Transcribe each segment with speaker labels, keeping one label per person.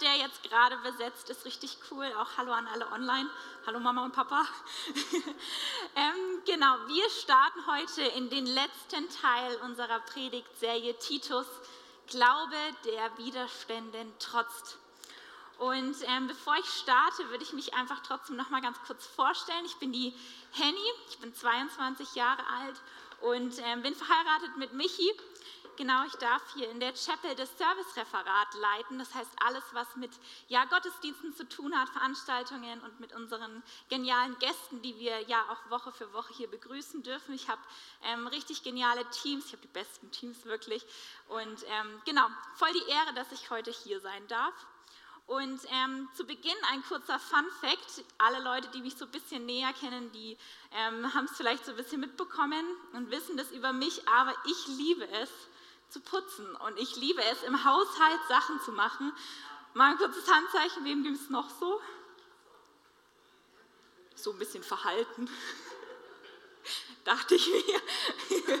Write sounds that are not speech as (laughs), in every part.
Speaker 1: der jetzt gerade besetzt ist, richtig cool. Auch Hallo an alle online. Hallo Mama und Papa. (laughs) ähm, genau, wir starten heute in den letzten Teil unserer Predigtserie Titus, Glaube, der Widerständen trotzt. Und ähm, bevor ich starte, würde ich mich einfach trotzdem noch mal ganz kurz vorstellen. Ich bin die Henny, ich bin 22 Jahre alt und ähm, bin verheiratet mit Michi. Genau, ich darf hier in der Chapel das Servicereferat leiten. Das heißt, alles, was mit ja, Gottesdiensten zu tun hat, Veranstaltungen und mit unseren genialen Gästen, die wir ja auch Woche für Woche hier begrüßen dürfen. Ich habe ähm, richtig geniale Teams, ich habe die besten Teams wirklich. Und ähm, genau, voll die Ehre, dass ich heute hier sein darf. Und ähm, zu Beginn ein kurzer Fun Fact. Alle Leute, die mich so ein bisschen näher kennen, die ähm, haben es vielleicht so ein bisschen mitbekommen und wissen das über mich, aber ich liebe es, zu putzen. Und ich liebe es, im Haushalt Sachen zu machen. Mal ein kurzes Handzeichen, wem gibt es noch so? So ein bisschen verhalten. (laughs) Dachte ich mir. (laughs)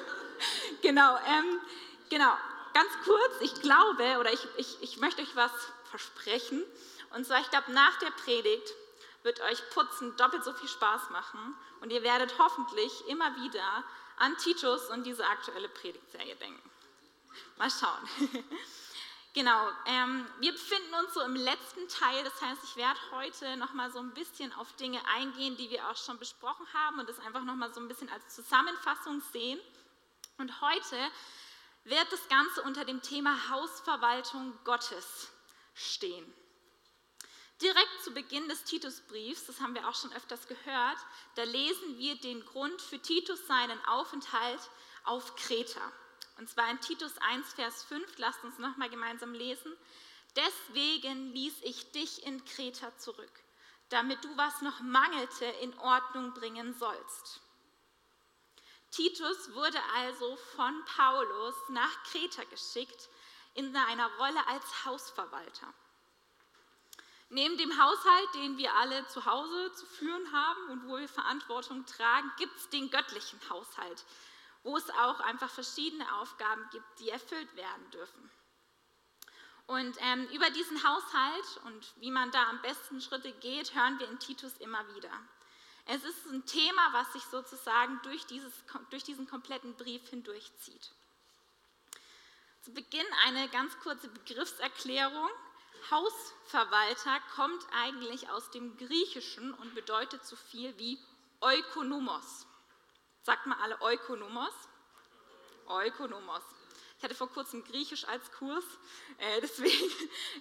Speaker 1: genau, ähm, genau. Ganz kurz, ich glaube, oder ich, ich, ich möchte euch was versprechen. Und zwar, ich glaube, nach der Predigt wird euch Putzen doppelt so viel Spaß machen und ihr werdet hoffentlich immer wieder an Titus und diese aktuelle Predigtserie denken. Mal schauen. (laughs) genau, ähm, wir befinden uns so im letzten Teil, das heißt, ich werde heute nochmal so ein bisschen auf Dinge eingehen, die wir auch schon besprochen haben und das einfach nochmal so ein bisschen als Zusammenfassung sehen. Und heute wird das Ganze unter dem Thema Hausverwaltung Gottes stehen. Direkt zu Beginn des Titusbriefs, das haben wir auch schon öfters gehört, da lesen wir den Grund für Titus seinen Aufenthalt auf Kreta. Und zwar in Titus 1, Vers 5, lasst uns nochmal gemeinsam lesen. Deswegen ließ ich dich in Kreta zurück, damit du, was noch mangelte, in Ordnung bringen sollst. Titus wurde also von Paulus nach Kreta geschickt in einer Rolle als Hausverwalter. Neben dem Haushalt, den wir alle zu Hause zu führen haben und wo wir Verantwortung tragen, gibt es den göttlichen Haushalt, wo es auch einfach verschiedene Aufgaben gibt, die erfüllt werden dürfen. Und ähm, über diesen Haushalt und wie man da am besten Schritte geht, hören wir in Titus immer wieder. Es ist ein Thema, was sich sozusagen durch, dieses, durch diesen kompletten Brief hindurchzieht. Zu Beginn eine ganz kurze Begriffserklärung. Hausverwalter kommt eigentlich aus dem Griechischen und bedeutet so viel wie Ökonomos. Sagt mal alle Ökonomos. Ökonomos. Ich hatte vor kurzem Griechisch als Kurs, äh, (laughs) deswegen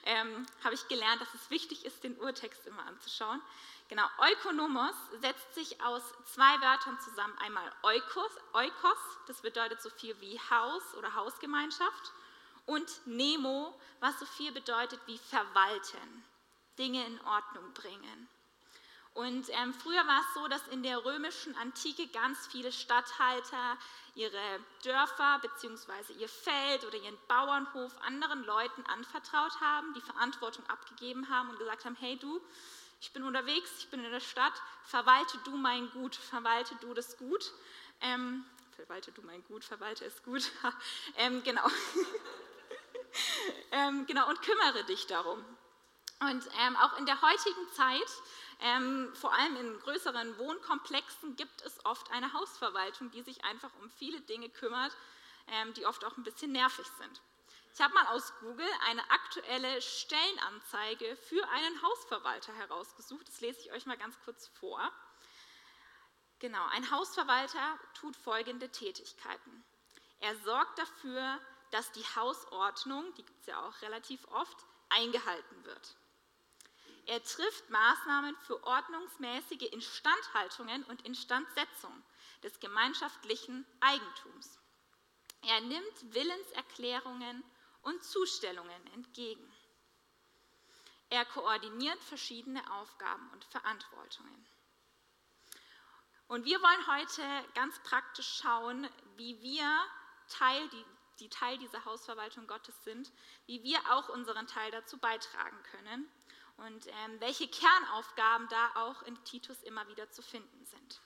Speaker 1: ähm, habe ich gelernt, dass es wichtig ist, den Urtext immer anzuschauen. Genau, Ökonomos setzt sich aus zwei Wörtern zusammen. Einmal Oikos, Oikos, das bedeutet so viel wie Haus oder Hausgemeinschaft, und Nemo, was so viel bedeutet wie verwalten, Dinge in Ordnung bringen. Und ähm, früher war es so, dass in der römischen Antike ganz viele Statthalter ihre Dörfer bzw. ihr Feld oder ihren Bauernhof anderen Leuten anvertraut haben, die Verantwortung abgegeben haben und gesagt haben, hey du, ich bin unterwegs, ich bin in der Stadt, verwalte du mein Gut, verwalte du das Gut. Ähm, verwalte du mein Gut, verwalte es gut. (laughs) ähm, genau. (laughs) ähm, genau, und kümmere dich darum. Und ähm, auch in der heutigen Zeit, ähm, vor allem in größeren Wohnkomplexen, gibt es oft eine Hausverwaltung, die sich einfach um viele Dinge kümmert, ähm, die oft auch ein bisschen nervig sind. Ich habe mal aus Google eine aktuelle Stellenanzeige für einen Hausverwalter herausgesucht. Das lese ich euch mal ganz kurz vor. Genau, ein Hausverwalter tut folgende Tätigkeiten. Er sorgt dafür, dass die Hausordnung, die gibt es ja auch relativ oft, eingehalten wird. Er trifft Maßnahmen für ordnungsmäßige Instandhaltungen und Instandsetzung des gemeinschaftlichen Eigentums. Er nimmt Willenserklärungen und Zustellungen entgegen. Er koordiniert verschiedene Aufgaben und Verantwortungen. Und wir wollen heute ganz praktisch schauen, wie wir Teil, die, die Teil dieser Hausverwaltung Gottes sind, wie wir auch unseren Teil dazu beitragen können und ähm, welche Kernaufgaben da auch in Titus immer wieder zu finden sind.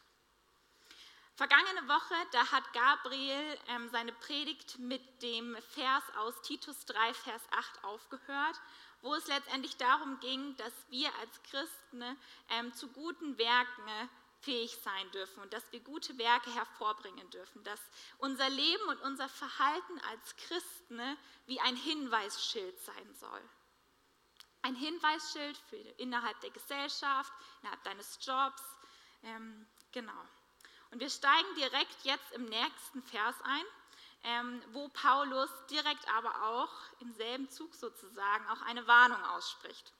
Speaker 1: Vergangene Woche, da hat Gabriel ähm, seine Predigt mit dem Vers aus Titus 3, Vers 8 aufgehört. wo es letztendlich darum ging, dass wir als Christen ähm, zu guten Werken fähig sein dürfen und dass wir gute Werke hervorbringen dürfen, dass unser Leben und unser Verhalten als Christen wie ein Hinweisschild sein soll. Ein Hinweisschild für innerhalb der Gesellschaft, innerhalb deines Jobs. Ähm, genau. Und wir steigen direkt jetzt im nächsten Vers ein, ähm, wo Paulus direkt aber auch im selben Zug sozusagen auch eine Warnung ausspricht.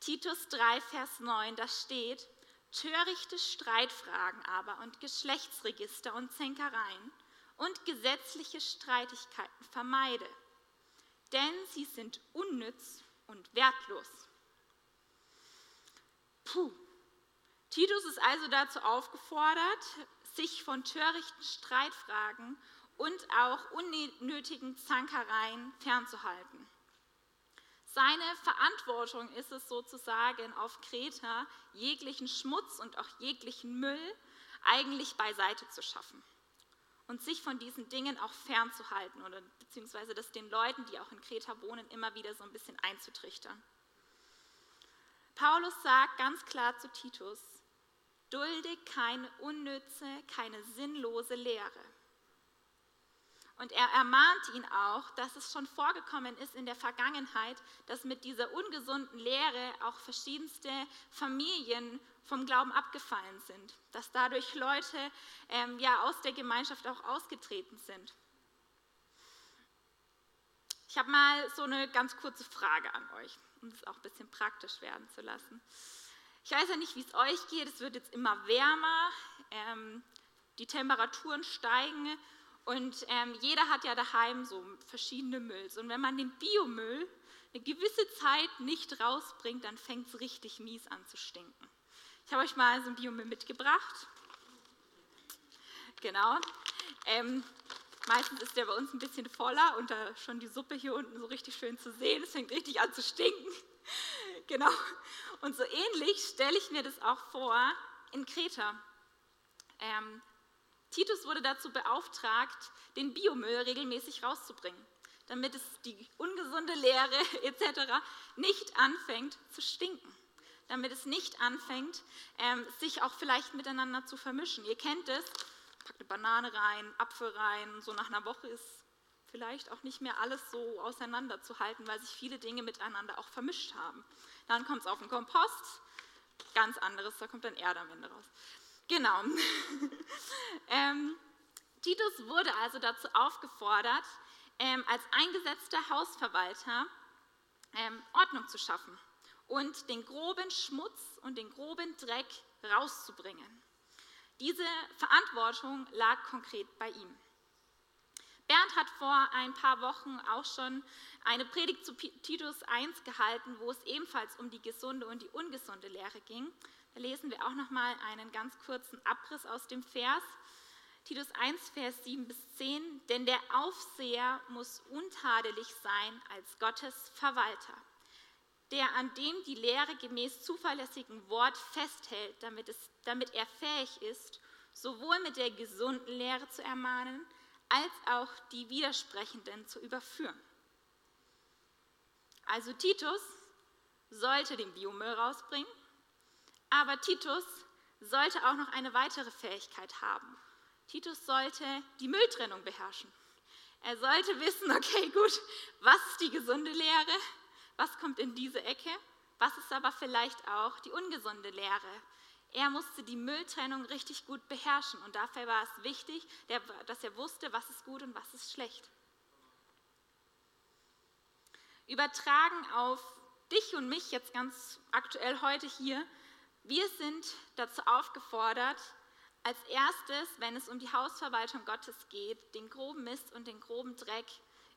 Speaker 1: Titus 3, Vers 9, da steht, törichte Streitfragen aber und Geschlechtsregister und Zänkereien und gesetzliche Streitigkeiten vermeide, denn sie sind unnütz und wertlos. Puh. Titus ist also dazu aufgefordert, sich von törichten Streitfragen und auch unnötigen Zankereien fernzuhalten. Seine Verantwortung ist es sozusagen auf Kreta, jeglichen Schmutz und auch jeglichen Müll eigentlich beiseite zu schaffen und sich von diesen Dingen auch fernzuhalten oder beziehungsweise das den Leuten, die auch in Kreta wohnen, immer wieder so ein bisschen einzutrichtern. Paulus sagt ganz klar zu Titus, dulde keine unnütze, keine sinnlose Lehre. Und er ermahnt ihn auch, dass es schon vorgekommen ist in der Vergangenheit, dass mit dieser ungesunden Lehre auch verschiedenste Familien vom Glauben abgefallen sind, dass dadurch Leute ähm, ja aus der Gemeinschaft auch ausgetreten sind. Ich habe mal so eine ganz kurze Frage an euch, um es auch ein bisschen praktisch werden zu lassen. Ich weiß ja nicht, wie es euch geht. Es wird jetzt immer wärmer, ähm, die Temperaturen steigen und ähm, jeder hat ja daheim so verschiedene Mülls. Und wenn man den Biomüll eine gewisse Zeit nicht rausbringt, dann fängt es richtig mies an zu stinken. Ich habe euch mal so ein Biomüll mitgebracht. Genau. Ähm, meistens ist der bei uns ein bisschen voller und da schon die Suppe hier unten so richtig schön zu sehen. Es fängt richtig an zu stinken. (laughs) genau. Und so ähnlich stelle ich mir das auch vor in Kreta. Ähm, Titus wurde dazu beauftragt, den Biomüll regelmäßig rauszubringen, damit es die ungesunde Leere (laughs) etc. nicht anfängt zu stinken, damit es nicht anfängt, ähm, sich auch vielleicht miteinander zu vermischen. Ihr kennt es, packt eine Banane rein, Apfel rein, so nach einer Woche ist vielleicht auch nicht mehr alles so auseinanderzuhalten, weil sich viele Dinge miteinander auch vermischt haben. Dann kommt es auf den Kompost, ganz anderes, da kommt dann Erde am Ende raus. Genau. (laughs) ähm, Titus wurde also dazu aufgefordert, ähm, als eingesetzter Hausverwalter ähm, Ordnung zu schaffen und den groben Schmutz und den groben Dreck rauszubringen. Diese Verantwortung lag konkret bei ihm. Bernd hat vor ein paar Wochen auch schon eine Predigt zu Titus 1 gehalten, wo es ebenfalls um die gesunde und die ungesunde Lehre ging. Da lesen wir auch noch mal einen ganz kurzen Abriss aus dem Vers. Titus 1, Vers 7 bis 10. Denn der Aufseher muss untadelig sein als Gottes Verwalter, der an dem die Lehre gemäß zuverlässigem Wort festhält, damit, es, damit er fähig ist, sowohl mit der gesunden Lehre zu ermahnen, als auch die Widersprechenden zu überführen. Also Titus sollte den Biomüll rausbringen, aber Titus sollte auch noch eine weitere Fähigkeit haben. Titus sollte die Mülltrennung beherrschen. Er sollte wissen, okay, gut, was ist die gesunde Lehre? Was kommt in diese Ecke? Was ist aber vielleicht auch die ungesunde Lehre? Er musste die Mülltrennung richtig gut beherrschen und dafür war es wichtig, dass er wusste, was ist gut und was ist schlecht. Übertragen auf dich und mich jetzt ganz aktuell heute hier, wir sind dazu aufgefordert, als erstes, wenn es um die Hausverwaltung Gottes geht, den groben Mist und den groben Dreck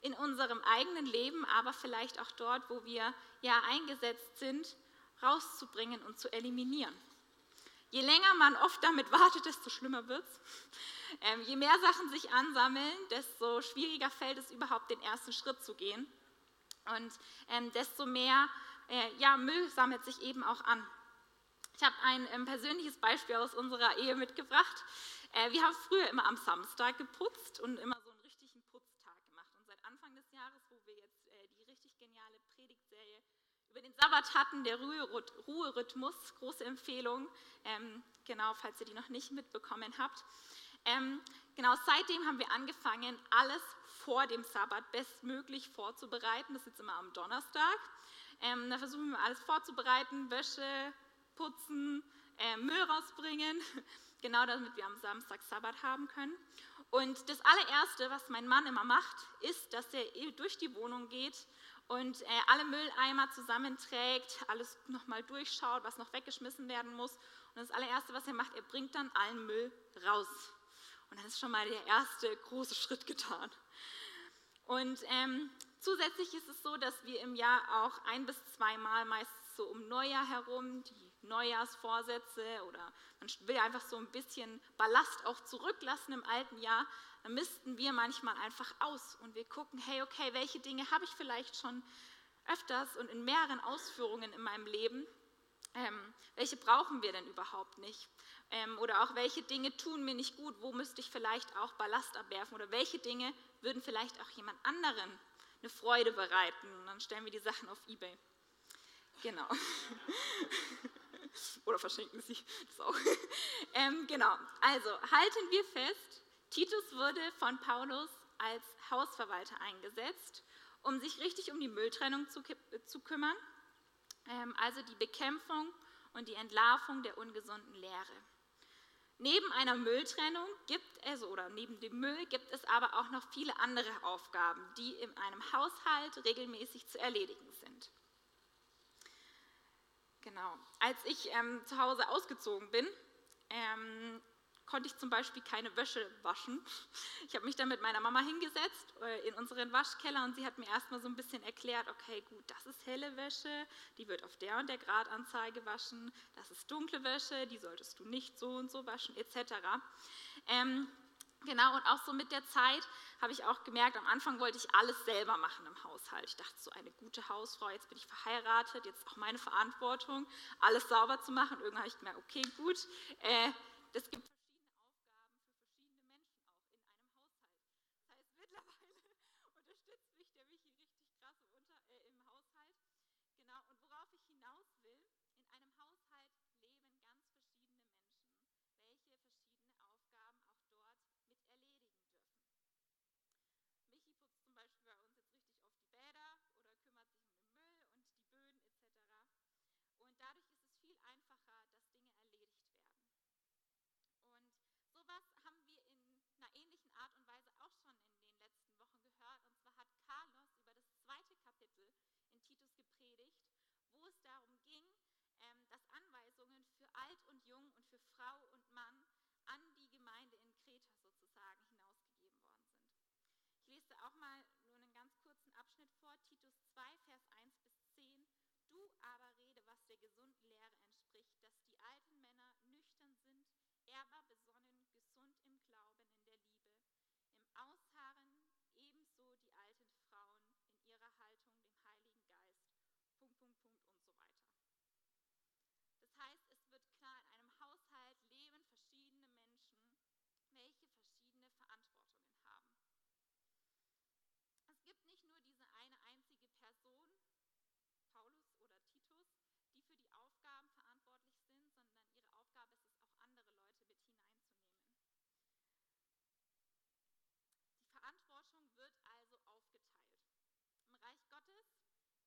Speaker 1: in unserem eigenen Leben, aber vielleicht auch dort, wo wir ja eingesetzt sind, rauszubringen und zu eliminieren. Je länger man oft damit wartet, desto schlimmer wird es. Ähm, je mehr Sachen sich ansammeln, desto schwieriger fällt es überhaupt, den ersten Schritt zu gehen. Und ähm, desto mehr äh, ja, Müll sammelt sich eben auch an. Ich habe ein ähm, persönliches Beispiel aus unserer Ehe mitgebracht. Äh, wir haben früher immer am Samstag geputzt und immer so einen richtigen Putztag gemacht. Und seit Anfang des Jahres, wo wir jetzt äh, die richtig geniale Predigtserie Sabbat hatten, der Ruherhythmus, große Empfehlung, ähm, genau, falls ihr die noch nicht mitbekommen habt. Ähm, genau, seitdem haben wir angefangen, alles vor dem Sabbat bestmöglich vorzubereiten. Das ist jetzt immer am Donnerstag. Ähm, da versuchen wir alles vorzubereiten, Wäsche, putzen, äh, Müll rausbringen, (laughs) genau damit wir am Samstag Sabbat haben können. Und das allererste, was mein Mann immer macht, ist, dass er durch die Wohnung geht und äh, alle Mülleimer zusammenträgt, alles nochmal durchschaut, was noch weggeschmissen werden muss. Und das allererste, was er macht, er bringt dann allen Müll raus. Und dann ist schon mal der erste große Schritt getan. Und ähm, zusätzlich ist es so, dass wir im Jahr auch ein bis zweimal meistens so um Neujahr herum die Neujahrsvorsätze oder man will einfach so ein bisschen Ballast auch zurücklassen im alten Jahr, dann missten wir manchmal einfach aus und wir gucken, hey, okay, welche Dinge habe ich vielleicht schon öfters und in mehreren Ausführungen in meinem Leben, ähm, welche brauchen wir denn überhaupt nicht? Ähm, oder auch welche Dinge tun mir nicht gut, wo müsste ich vielleicht auch Ballast abwerfen oder welche Dinge würden vielleicht auch jemand anderen eine Freude bereiten. Und dann stellen wir die Sachen auf Ebay. Genau. (laughs) Oder verschenken Sie das auch. (laughs) Ähm, genau, also halten wir fest, Titus wurde von Paulus als Hausverwalter eingesetzt, um sich richtig um die Mülltrennung zu, zu kümmern, ähm, also die Bekämpfung und die Entlarvung der ungesunden Lehre. Neben einer Mülltrennung gibt es, oder neben dem Müll gibt es aber auch noch viele andere Aufgaben, die in einem Haushalt regelmäßig zu erledigen sind. Genau. Als ich ähm, zu Hause ausgezogen bin, ähm, konnte ich zum Beispiel keine Wäsche waschen. (laughs) Ich habe mich dann mit meiner Mama hingesetzt äh, in unseren Waschkeller und sie hat mir erstmal so ein bisschen erklärt, okay, gut, das ist helle Wäsche, die wird auf der und der Gradanzahl gewaschen, das ist dunkle Wäsche, die solltest du nicht so und so waschen, etc. Ähm, Genau, und auch so mit der Zeit habe ich auch gemerkt, am Anfang wollte ich alles selber machen im Haushalt. Ich dachte, so eine gute Hausfrau, jetzt bin ich verheiratet, jetzt auch meine Verantwortung, alles sauber zu machen. Irgendwann habe ich gemerkt, okay, gut, äh, das gibt alt und jung und für Frau und Mann an die Gemeinde in Kreta sozusagen hinausgegeben worden sind. Ich lese auch mal nur einen ganz kurzen Abschnitt vor, Titus 2, Vers 1 bis 10. Du aber rede, was der gesunden Lehre entspricht, dass die alten Männer nüchtern sind, ehrbar besonnen, gesund im Glauben, in der Liebe, im Ausharren, ebenso die alten Frauen in ihrer Haltung dem Heiligen Geist. Punkt, Punkt, Punkt und so weiter. Das heißt, es wird klar, in einem Haushalt leben verschiedene Menschen, welche verschiedene Verantwortungen haben. Es gibt nicht nur diese eine einzige Person, Paulus oder Titus, die für die Aufgaben verantwortlich sind, sondern ihre Aufgabe ist es auch, andere Leute mit hineinzunehmen. Die Verantwortung wird also aufgeteilt. Im Reich Gottes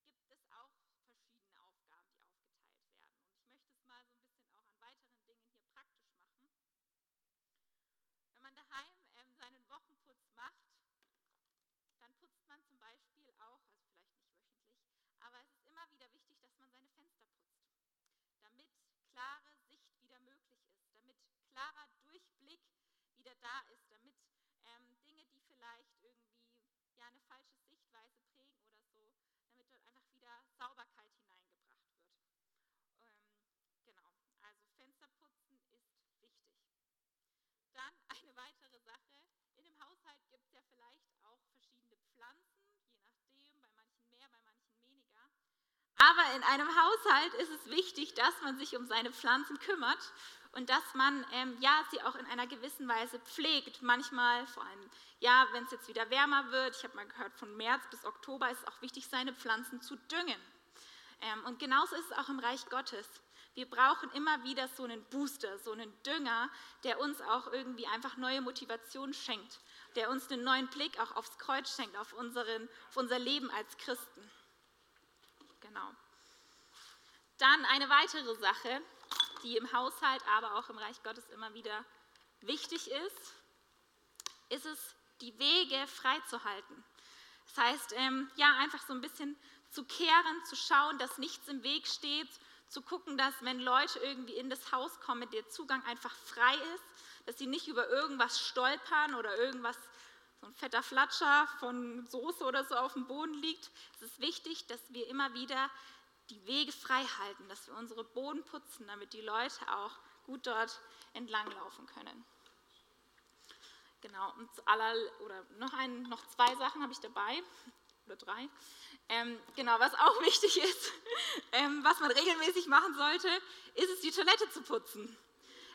Speaker 1: gibt es auch verschiedene Aufgaben, die aufgeteilt werden. Und ich möchte es mal so ein bisschen auch an weiteren Dingen hier praktisch machen. Wenn man daheim ähm, seinen Wochenputz macht, dann putzt man zum Beispiel auch, also vielleicht nicht wöchentlich, aber es ist immer wieder wichtig, dass man seine Fenster putzt, damit klare Sicht wieder möglich ist, damit klarer Durchblick wieder da ist, damit ähm, Dinge, die vielleicht irgendwie ja eine falsche Sichtweise prägen oder so, damit dort einfach wieder Sauberkeit hineingebracht wird. Ähm, genau, also Fensterputzen ist wichtig. Dann eine weitere Sache. In dem Haushalt gibt es ja vielleicht auch verschiedene Pflanzen, je nachdem, bei manchen mehr, bei manchen weniger. Aber in einem Haushalt ist es wichtig, dass man sich um seine Pflanzen kümmert und dass man ähm, ja, sie auch in einer gewissen Weise pflegt. Manchmal, vor allem ja, wenn es jetzt wieder wärmer wird, ich habe mal gehört, von März bis Oktober ist es auch wichtig, seine Pflanzen zu düngen. Ähm, und genauso ist es auch im Reich Gottes. Wir brauchen immer wieder so einen Booster, so einen Dünger, der uns auch irgendwie einfach neue Motivation schenkt, der uns einen neuen Blick auch aufs Kreuz schenkt, auf, unseren, auf unser Leben als Christen. Genau. Dann eine weitere Sache, die im Haushalt, aber auch im Reich Gottes immer wieder wichtig ist, ist es, die Wege freizuhalten. Das heißt, ähm, ja, einfach so ein bisschen zu kehren, zu schauen, dass nichts im Weg steht zu gucken, dass wenn Leute irgendwie in das Haus kommen, der Zugang einfach frei ist, dass sie nicht über irgendwas stolpern oder irgendwas, so ein fetter Flatscher von Soße oder so auf dem Boden liegt. Es ist wichtig, dass wir immer wieder die Wege frei halten, dass wir unsere Boden putzen, damit die Leute auch gut dort entlanglaufen können. Genau, und aller, oder noch, ein, noch zwei Sachen habe ich dabei, oder drei. Ähm, genau, was auch (laughs) wichtig ist, ähm, was man regelmäßig machen sollte, ist es, die Toilette zu putzen.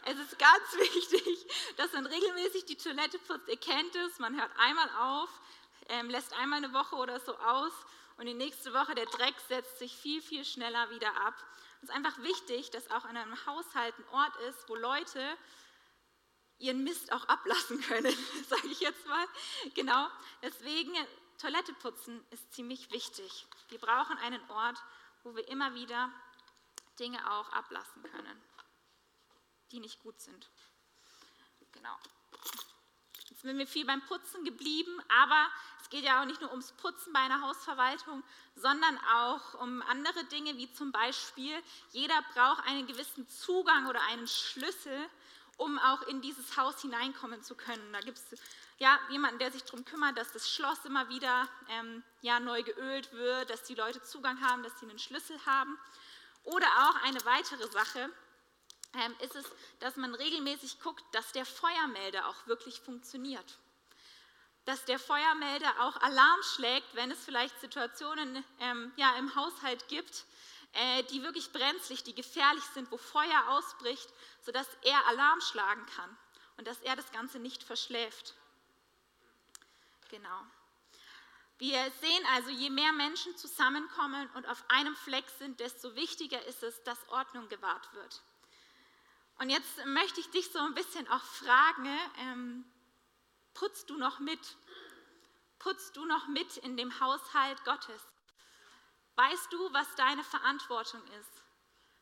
Speaker 1: Es ist ganz (laughs) wichtig, dass man regelmäßig die Toilette putzt. Ihr kennt es, man hört einmal auf, ähm, lässt einmal eine Woche oder so aus und die nächste Woche der Dreck setzt sich viel, viel schneller wieder ab. Es ist einfach wichtig, dass auch in einem Haushalt ein Ort ist, wo Leute ihren Mist auch ablassen können, (laughs) sage ich jetzt mal. Genau, deswegen Toilette putzen ist ziemlich wichtig. Wir brauchen einen Ort, wo wir immer wieder Dinge auch ablassen können, die nicht gut sind. Genau. Jetzt sind wir viel beim Putzen geblieben, aber es geht ja auch nicht nur ums Putzen bei einer Hausverwaltung, sondern auch um andere Dinge, wie zum Beispiel, jeder braucht einen gewissen Zugang oder einen Schlüssel, um auch in dieses Haus hineinkommen zu können. Da gibt es ja, jemanden, der sich darum kümmert, dass das Schloss immer wieder ähm, ja, neu geölt wird, dass die Leute Zugang haben, dass sie einen Schlüssel haben. Oder auch eine weitere Sache ähm, ist es, dass man regelmäßig guckt, dass der Feuermelder auch wirklich funktioniert. Dass der Feuermelder auch Alarm schlägt, wenn es vielleicht Situationen ähm, ja, im Haushalt gibt, äh, die wirklich brenzlig, die gefährlich sind, wo Feuer ausbricht, sodass er Alarm schlagen kann und dass er das Ganze nicht verschläft. Genau. Wir sehen also, je mehr Menschen zusammenkommen und auf einem Fleck sind, desto wichtiger ist es, dass Ordnung gewahrt wird. Und jetzt möchte ich dich so ein bisschen auch fragen, ähm, putzt du noch mit? Putzt du noch mit in dem Haushalt Gottes? Weißt du, was deine Verantwortung ist?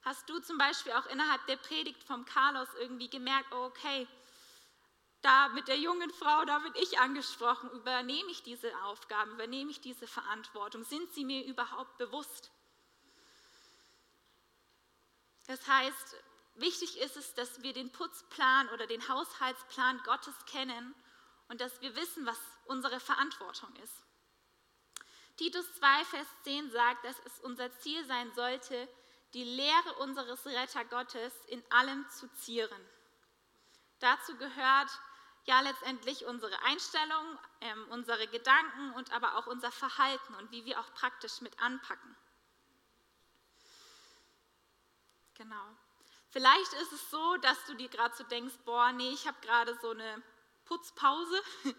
Speaker 1: Hast du zum Beispiel auch innerhalb der Predigt vom Carlos irgendwie gemerkt, oh, okay, da mit der jungen Frau, da bin ich angesprochen, übernehme ich diese Aufgaben, übernehme ich diese Verantwortung, sind sie mir überhaupt bewusst? Das heißt, wichtig ist es, dass wir den Putzplan oder den Haushaltsplan Gottes kennen und dass wir wissen, was unsere Verantwortung ist. Titus 2, Vers 10 sagt, dass es unser Ziel sein sollte, die Lehre unseres Retter Gottes in allem zu zieren. Dazu gehört ja letztendlich unsere Einstellung, ähm, unsere Gedanken und aber auch unser Verhalten und wie wir auch praktisch mit anpacken. Genau. Vielleicht ist es so, dass du dir gerade so denkst, boah, nee, ich habe gerade so eine Putzpause. (laughs)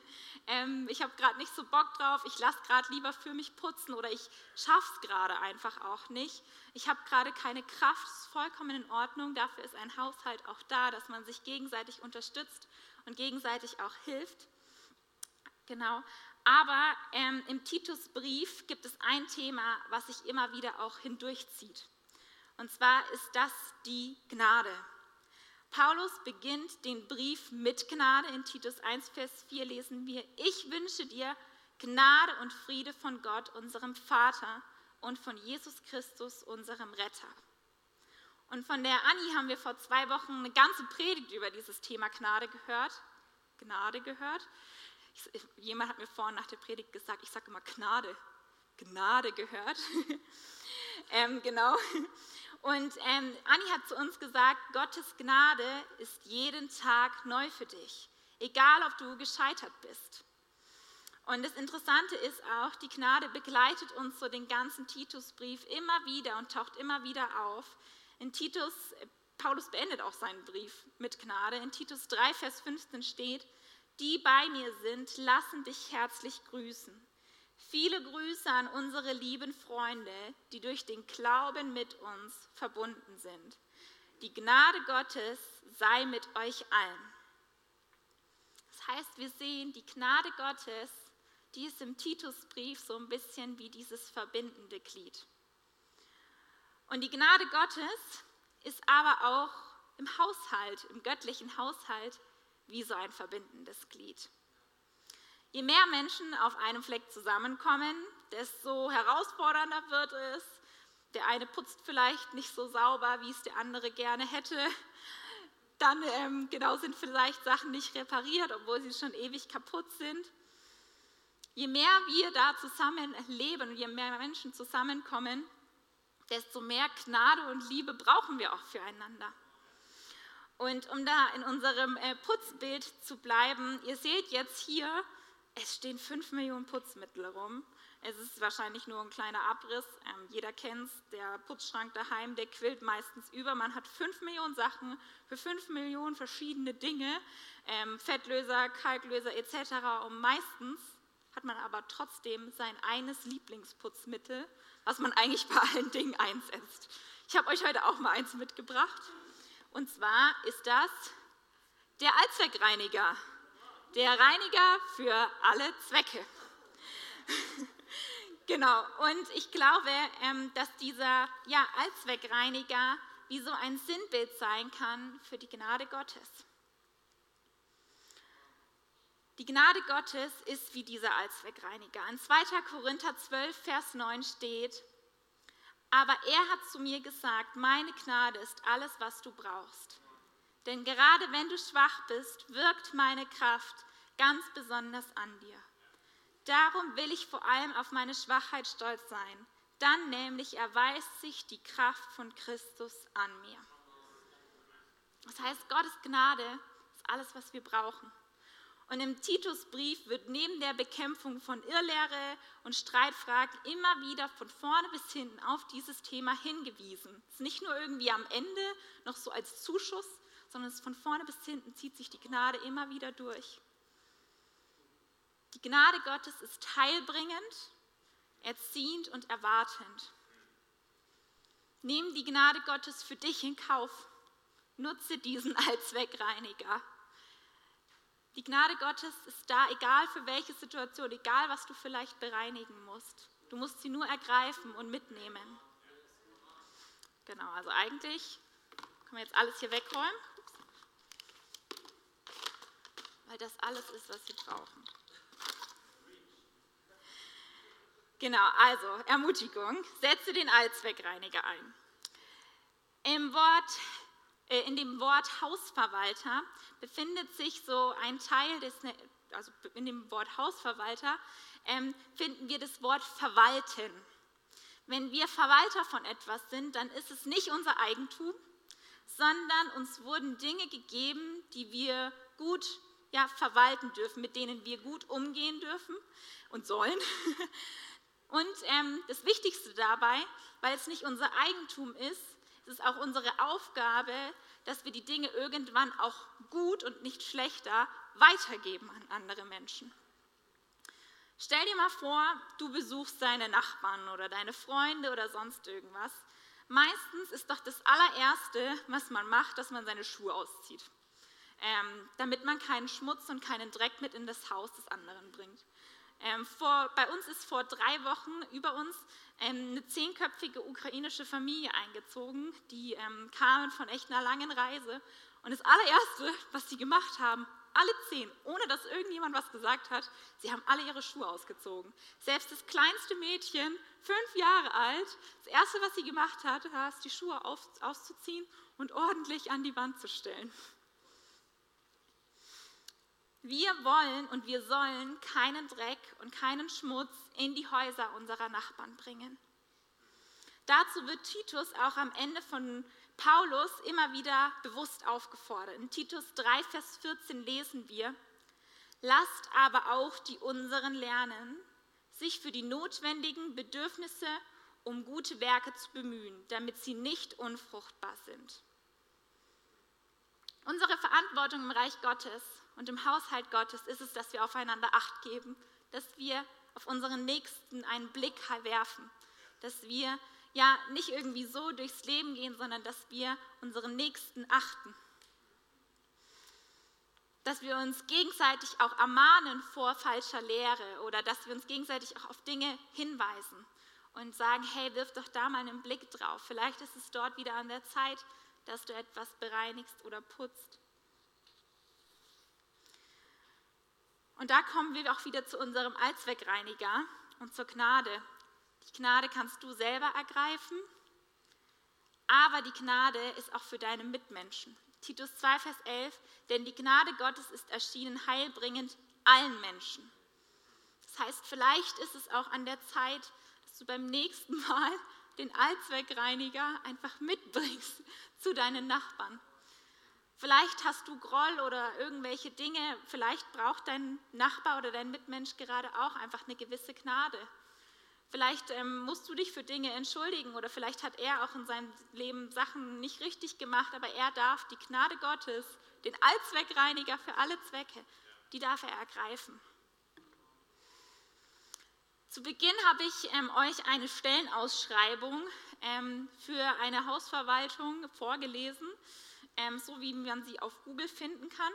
Speaker 1: ähm, ich habe gerade nicht so Bock drauf, ich lasse gerade lieber für mich putzen oder ich schaffe es gerade einfach auch nicht. Ich habe gerade keine Kraft, es ist vollkommen in Ordnung. Dafür ist ein Haushalt auch da, dass man sich gegenseitig unterstützt und gegenseitig auch hilft. Genau. Aber ähm, im Titusbrief gibt es ein Thema, was sich immer wieder auch hindurchzieht. Und zwar ist das die Gnade. Paulus beginnt den Brief mit Gnade. In Titus 1, Vers 4 lesen wir, ich wünsche dir Gnade und Friede von Gott, unserem Vater und von Jesus Christus, unserem Retter. Und von der Anni haben wir vor zwei Wochen eine ganze Predigt über dieses Thema Gnade gehört. Gnade gehört. Ich, jemand hat mir vorhin nach der Predigt gesagt, ich sage immer Gnade. Gnade gehört. (laughs) ähm, genau. Und ähm, Anni hat zu uns gesagt, Gottes Gnade ist jeden Tag neu für dich, egal ob du gescheitert bist. Und das Interessante ist auch, die Gnade begleitet uns so den ganzen Titusbrief immer wieder und taucht immer wieder auf. In Titus, Paulus beendet auch seinen Brief mit Gnade. In Titus 3, Vers 15 steht, die bei mir sind, lassen dich herzlich grüßen. Viele Grüße an unsere lieben Freunde, die durch den Glauben mit uns verbunden sind. Die Gnade Gottes sei mit euch allen. Das heißt, wir sehen, die Gnade Gottes, die ist im Titusbrief so ein bisschen wie dieses verbindende Glied. Und die Gnade Gottes ist aber auch im Haushalt, im göttlichen Haushalt, wie so ein verbindendes Glied. Je mehr Menschen auf einem Fleck zusammenkommen, desto herausfordernder wird es. Der eine putzt vielleicht nicht so sauber, wie es der andere gerne hätte. Dann ähm, genau sind vielleicht Sachen nicht repariert, obwohl sie schon ewig kaputt sind. Je mehr wir da zusammen leben und je mehr Menschen zusammenkommen, desto mehr Gnade und Liebe brauchen wir auch füreinander. Und um da in unserem äh, Putzbild zu bleiben, ihr seht jetzt hier, es stehen fünf Millionen Putzmittel rum. Es ist wahrscheinlich nur ein kleiner Abriss. Ähm, jeder es, der Putzschrank daheim, der quillt meistens über. Man hat fünf Millionen Sachen für fünf Millionen verschiedene Dinge, ähm, Fettlöser, Kalklöser etc. Und meistens hat man aber trotzdem sein eines Lieblingsputzmittel, was man eigentlich bei allen Dingen einsetzt. Ich habe euch heute auch mal eins mitgebracht. Und zwar ist das der Allzweckreiniger. Der Reiniger für alle Zwecke. (laughs) genau, und ich glaube, ähm, dass dieser ja, Allzweckreiniger wie so ein Sinnbild sein kann für die Gnade Gottes. Die Gnade Gottes ist wie dieser Allzweckreiniger. In 2. Korinther 12, Vers 9 steht, aber er hat zu mir gesagt, meine Gnade ist alles, was du brauchst. Denn gerade wenn du schwach bist, wirkt meine Kraft ganz besonders an dir. Darum will ich vor allem auf meine Schwachheit stolz sein. Dann nämlich erweist sich die Kraft von Christus an mir. Das heißt, Gottes Gnade ist alles, was wir brauchen. Und im Titusbrief wird neben der Bekämpfung von Irrlehre und Streitfragen immer wieder von vorne bis hinten auf dieses Thema hingewiesen. Es ist nicht nur irgendwie am Ende noch so als Zuschuss, sondern es von vorne bis hinten zieht sich die Gnade immer wieder durch. Die Gnade Gottes ist heilbringend, erziehend und erwartend. Nimm die Gnade Gottes für dich in Kauf. Nutze diesen Allzweckreiniger. Die Gnade Gottes ist da, egal für welche Situation, egal was du vielleicht bereinigen musst. Du musst sie nur ergreifen und mitnehmen. Genau, also eigentlich können wir jetzt alles hier wegräumen, weil das alles ist, was wir brauchen. Genau, also Ermutigung, setze den Allzweckreiniger ein. Im Wort äh, in dem Wort Hausverwalter befindet sich so ein Teil des, ne, also in dem Wort Hausverwalter ähm, finden wir das Wort verwalten. Wenn wir Verwalter von etwas sind, dann ist es nicht unser Eigentum, sondern uns wurden Dinge gegeben, die wir gut ja, verwalten dürfen, mit denen wir gut umgehen dürfen und sollen. (laughs) Und ähm, das Wichtigste dabei, weil es nicht unser Eigentum ist, es ist auch unsere Aufgabe, dass wir die Dinge irgendwann auch gut und nicht schlechter weitergeben an andere Menschen. Stell dir mal vor, du besuchst deine Nachbarn oder deine Freunde oder sonst irgendwas. Meistens ist doch das allererste, was man macht, dass man seine Schuhe auszieht, ähm, damit man keinen Schmutz und keinen Dreck mit in das Haus des anderen bringt. Ähm, vor, bei uns ist vor drei Wochen über uns ähm, eine zehnköpfige ukrainische Familie eingezogen. Die ähm, kamen von echt einer langen Reise. Und das allererste, was sie gemacht haben, alle zehn, ohne dass irgendjemand was gesagt hat, sie haben alle ihre Schuhe ausgezogen. Selbst das kleinste Mädchen, fünf Jahre alt, das erste, was sie gemacht hat, war es, die Schuhe auf, auszuziehen und ordentlich an die Wand zu stellen. Wir wollen und wir sollen keinen Dreck und keinen Schmutz in die Häuser unserer Nachbarn bringen. Dazu wird Titus auch am Ende von Paulus immer wieder bewusst aufgefordert. In Titus 3, Vers 14 lesen wir, lasst aber auch die unseren lernen, sich für die notwendigen Bedürfnisse um gute Werke zu bemühen, damit sie nicht unfruchtbar sind. Unsere Verantwortung im Reich Gottes und im Haushalt Gottes ist es, dass wir aufeinander Acht geben, dass wir auf unseren Nächsten einen Blick werfen. Dass wir ja nicht irgendwie so durchs Leben gehen, sondern dass wir unseren Nächsten achten. Dass wir uns gegenseitig auch ermahnen vor falscher Lehre oder dass wir uns gegenseitig auch auf Dinge hinweisen und sagen, hey, wirf doch da mal einen Blick drauf. Vielleicht ist es dort wieder an der Zeit, dass du etwas bereinigst oder putzt. Und da kommen wir auch wieder zu unserem Allzweckreiniger und zur Gnade. Die Gnade kannst du selber ergreifen, aber die Gnade ist auch für deine Mitmenschen. Titus 2, Vers 11, denn die Gnade Gottes ist erschienen heilbringend allen Menschen. Das heißt, vielleicht ist es auch an der Zeit, dass du beim nächsten Mal den Allzweckreiniger einfach mitbringst zu deinen Nachbarn. Vielleicht hast du Groll oder irgendwelche Dinge, vielleicht braucht dein Nachbar oder dein Mitmensch gerade auch einfach eine gewisse Gnade. Vielleicht ähm, musst du dich für Dinge entschuldigen oder vielleicht hat er auch in seinem Leben Sachen nicht richtig gemacht, aber er darf die Gnade Gottes, den Allzweckreiniger für alle Zwecke, die darf er ergreifen. Zu Beginn habe ich ähm, euch eine Stellenausschreibung ähm, für eine Hausverwaltung vorgelesen so wie man sie auf Google finden kann.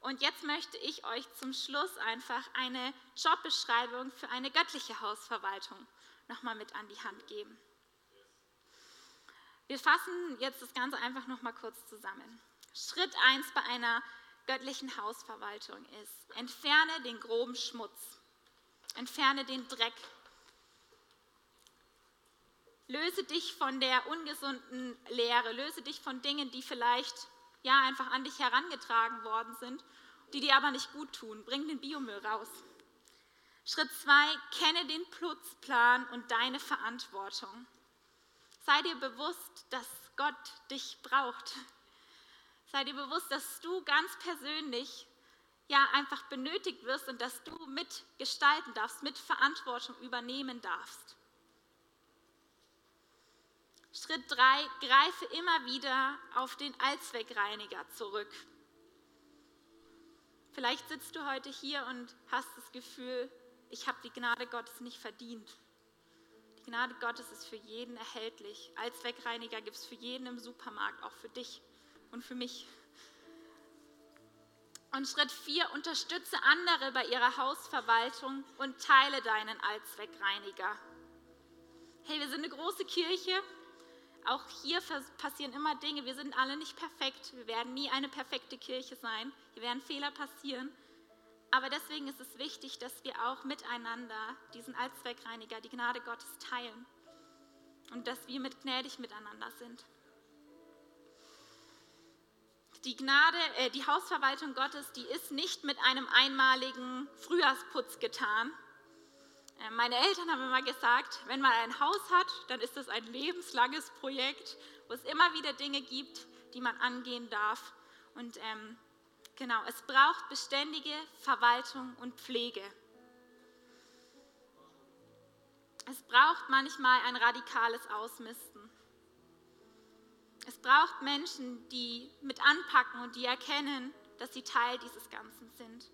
Speaker 1: Und jetzt möchte ich euch zum Schluss einfach eine Jobbeschreibung für eine göttliche Hausverwaltung nochmal mit an die Hand geben. Wir fassen jetzt das Ganze einfach nochmal kurz zusammen. Schritt 1 bei einer göttlichen Hausverwaltung ist, entferne den groben Schmutz, entferne den Dreck, Löse dich von der ungesunden Lehre, löse dich von Dingen, die vielleicht ja einfach an dich herangetragen worden sind, die dir aber nicht gut tun. Bring den Biomüll raus. Schritt zwei, kenne den Putzplan und deine Verantwortung. Sei dir bewusst, dass Gott dich braucht. Sei dir bewusst, dass du ganz persönlich ja einfach benötigt wirst und dass du mitgestalten darfst, mit Verantwortung übernehmen darfst. Schritt 3, greife immer wieder auf den Allzweckreiniger zurück. Vielleicht sitzt du heute hier und hast das Gefühl, ich habe die Gnade Gottes nicht verdient. Die Gnade Gottes ist für jeden erhältlich. Allzweckreiniger gibt es für jeden im Supermarkt, auch für dich und für mich. Und Schritt 4, unterstütze andere bei ihrer Hausverwaltung und teile deinen Allzweckreiniger. Hey, wir sind eine große Kirche auch hier passieren immer Dinge. Wir sind alle nicht perfekt. Wir werden nie eine perfekte Kirche sein. Hier werden Fehler passieren. Aber deswegen ist es wichtig, dass wir auch miteinander diesen Allzweckreiniger, die Gnade Gottes teilen. Und dass wir mit gnädig miteinander sind. Die Gnade, äh, die Hausverwaltung Gottes, die ist nicht mit einem einmaligen Frühjahrsputz getan, meine Eltern haben immer gesagt, wenn man ein Haus hat, dann ist es ein lebenslanges Projekt, wo es immer wieder Dinge gibt, die man angehen darf. Und ähm, genau, es braucht beständige Verwaltung und Pflege. Es braucht manchmal ein radikales Ausmisten. Es braucht Menschen, die mit anpacken und die erkennen, dass sie Teil dieses Ganzen sind.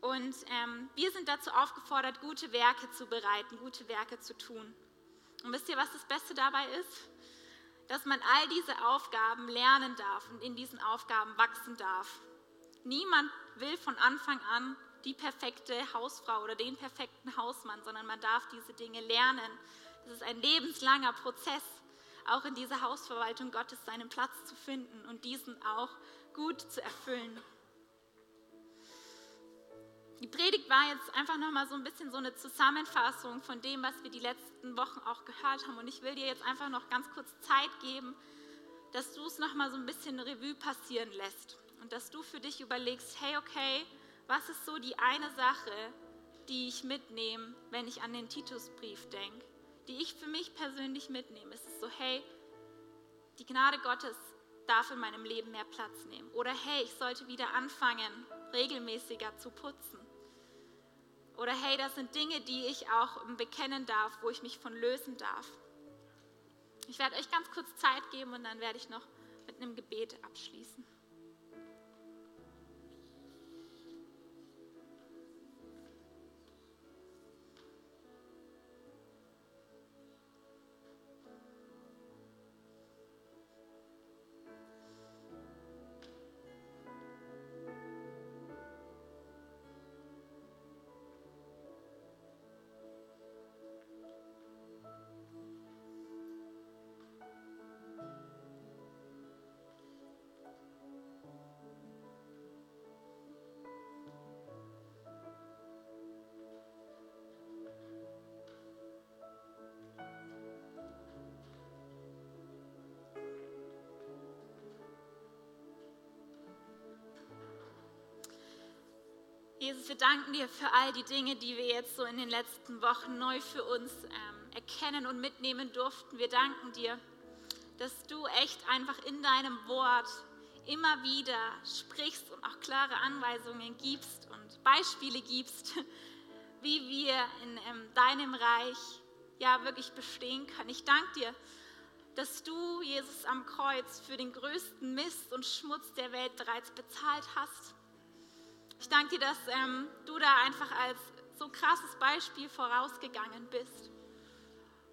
Speaker 1: Und ähm, wir sind dazu aufgefordert, gute Werke zu bereiten, gute Werke zu tun. Und wisst ihr, was das Beste dabei ist? Dass man all diese Aufgaben lernen darf und in diesen Aufgaben wachsen darf. Niemand will von Anfang an die perfekte Hausfrau oder den perfekten Hausmann, sondern man darf diese Dinge lernen. Das ist ein lebenslanger Prozess, auch in dieser Hausverwaltung Gottes seinen Platz zu finden und diesen auch gut zu erfüllen. Die Predigt war jetzt einfach nochmal so ein bisschen so eine Zusammenfassung von dem, was wir die letzten Wochen auch gehört haben. Und ich will dir jetzt einfach noch ganz kurz Zeit geben, dass du es nochmal so ein bisschen Revue passieren lässt. Und dass du für dich überlegst, hey, okay, was ist so die eine Sache, die ich mitnehme, wenn ich an den Titusbrief denke, die ich für mich persönlich mitnehme. Es ist so, hey, die Gnade Gottes darf in meinem Leben mehr Platz nehmen. Oder hey, ich sollte wieder anfangen, regelmäßiger zu putzen. Oder hey, das sind Dinge, die ich auch bekennen darf, wo ich mich von lösen darf. Ich werde euch ganz kurz Zeit geben und dann werde ich noch mit einem Gebet abschließen. Jesus, wir danken dir für all die Dinge, die wir jetzt so in den letzten Wochen neu für uns ähm, erkennen und mitnehmen durften. Wir danken dir, dass du echt einfach in deinem Wort immer wieder sprichst und auch klare Anweisungen gibst und Beispiele gibst, (laughs) wie wir in ähm, deinem Reich ja wirklich bestehen können. Ich danke dir, dass du, Jesus, am Kreuz für den größten Mist und Schmutz der Welt bereits bezahlt hast. Ich danke dir, dass ähm, du da einfach als so krasses Beispiel vorausgegangen bist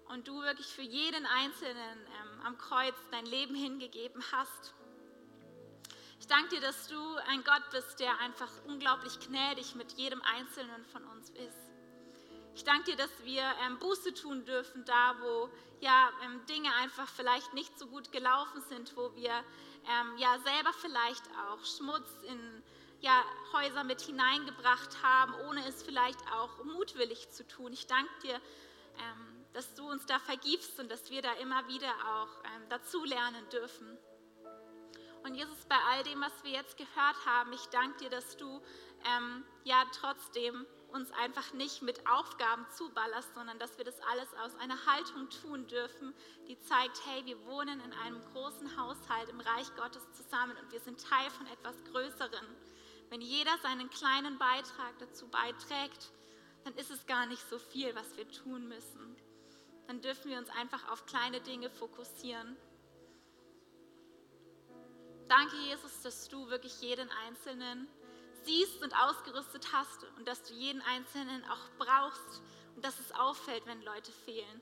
Speaker 1: und du wirklich für jeden Einzelnen ähm, am Kreuz dein Leben hingegeben hast. Ich danke dir, dass du ein Gott bist, der einfach unglaublich gnädig mit jedem Einzelnen von uns ist. Ich danke dir, dass wir ähm, Buße tun dürfen, da wo ja, ähm, Dinge einfach vielleicht nicht so gut gelaufen sind, wo wir ähm, ja selber vielleicht auch Schmutz in ja, Häuser mit hineingebracht haben, ohne es vielleicht auch mutwillig zu tun. Ich danke dir, ähm, dass du uns da vergibst und dass wir da immer wieder auch ähm, dazulernen dürfen. Und Jesus, bei all dem, was wir jetzt gehört haben, ich danke dir, dass du ähm, ja trotzdem uns einfach nicht mit Aufgaben zuballerst, sondern dass wir das alles aus einer Haltung tun dürfen, die zeigt, hey, wir wohnen in einem großen Haushalt im Reich Gottes zusammen und wir sind Teil von etwas Größeren. Wenn jeder seinen kleinen Beitrag dazu beiträgt, dann ist es gar nicht so viel, was wir tun müssen. Dann dürfen wir uns einfach auf kleine Dinge fokussieren. Danke, Jesus, dass du wirklich jeden Einzelnen siehst und ausgerüstet hast und dass du jeden Einzelnen auch brauchst und dass es auffällt, wenn Leute fehlen.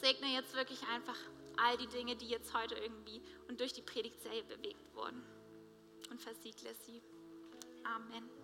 Speaker 1: Segne jetzt wirklich einfach all die Dinge, die jetzt heute irgendwie und durch die Predigtserie bewegt wurden und versiegle sie. Amen.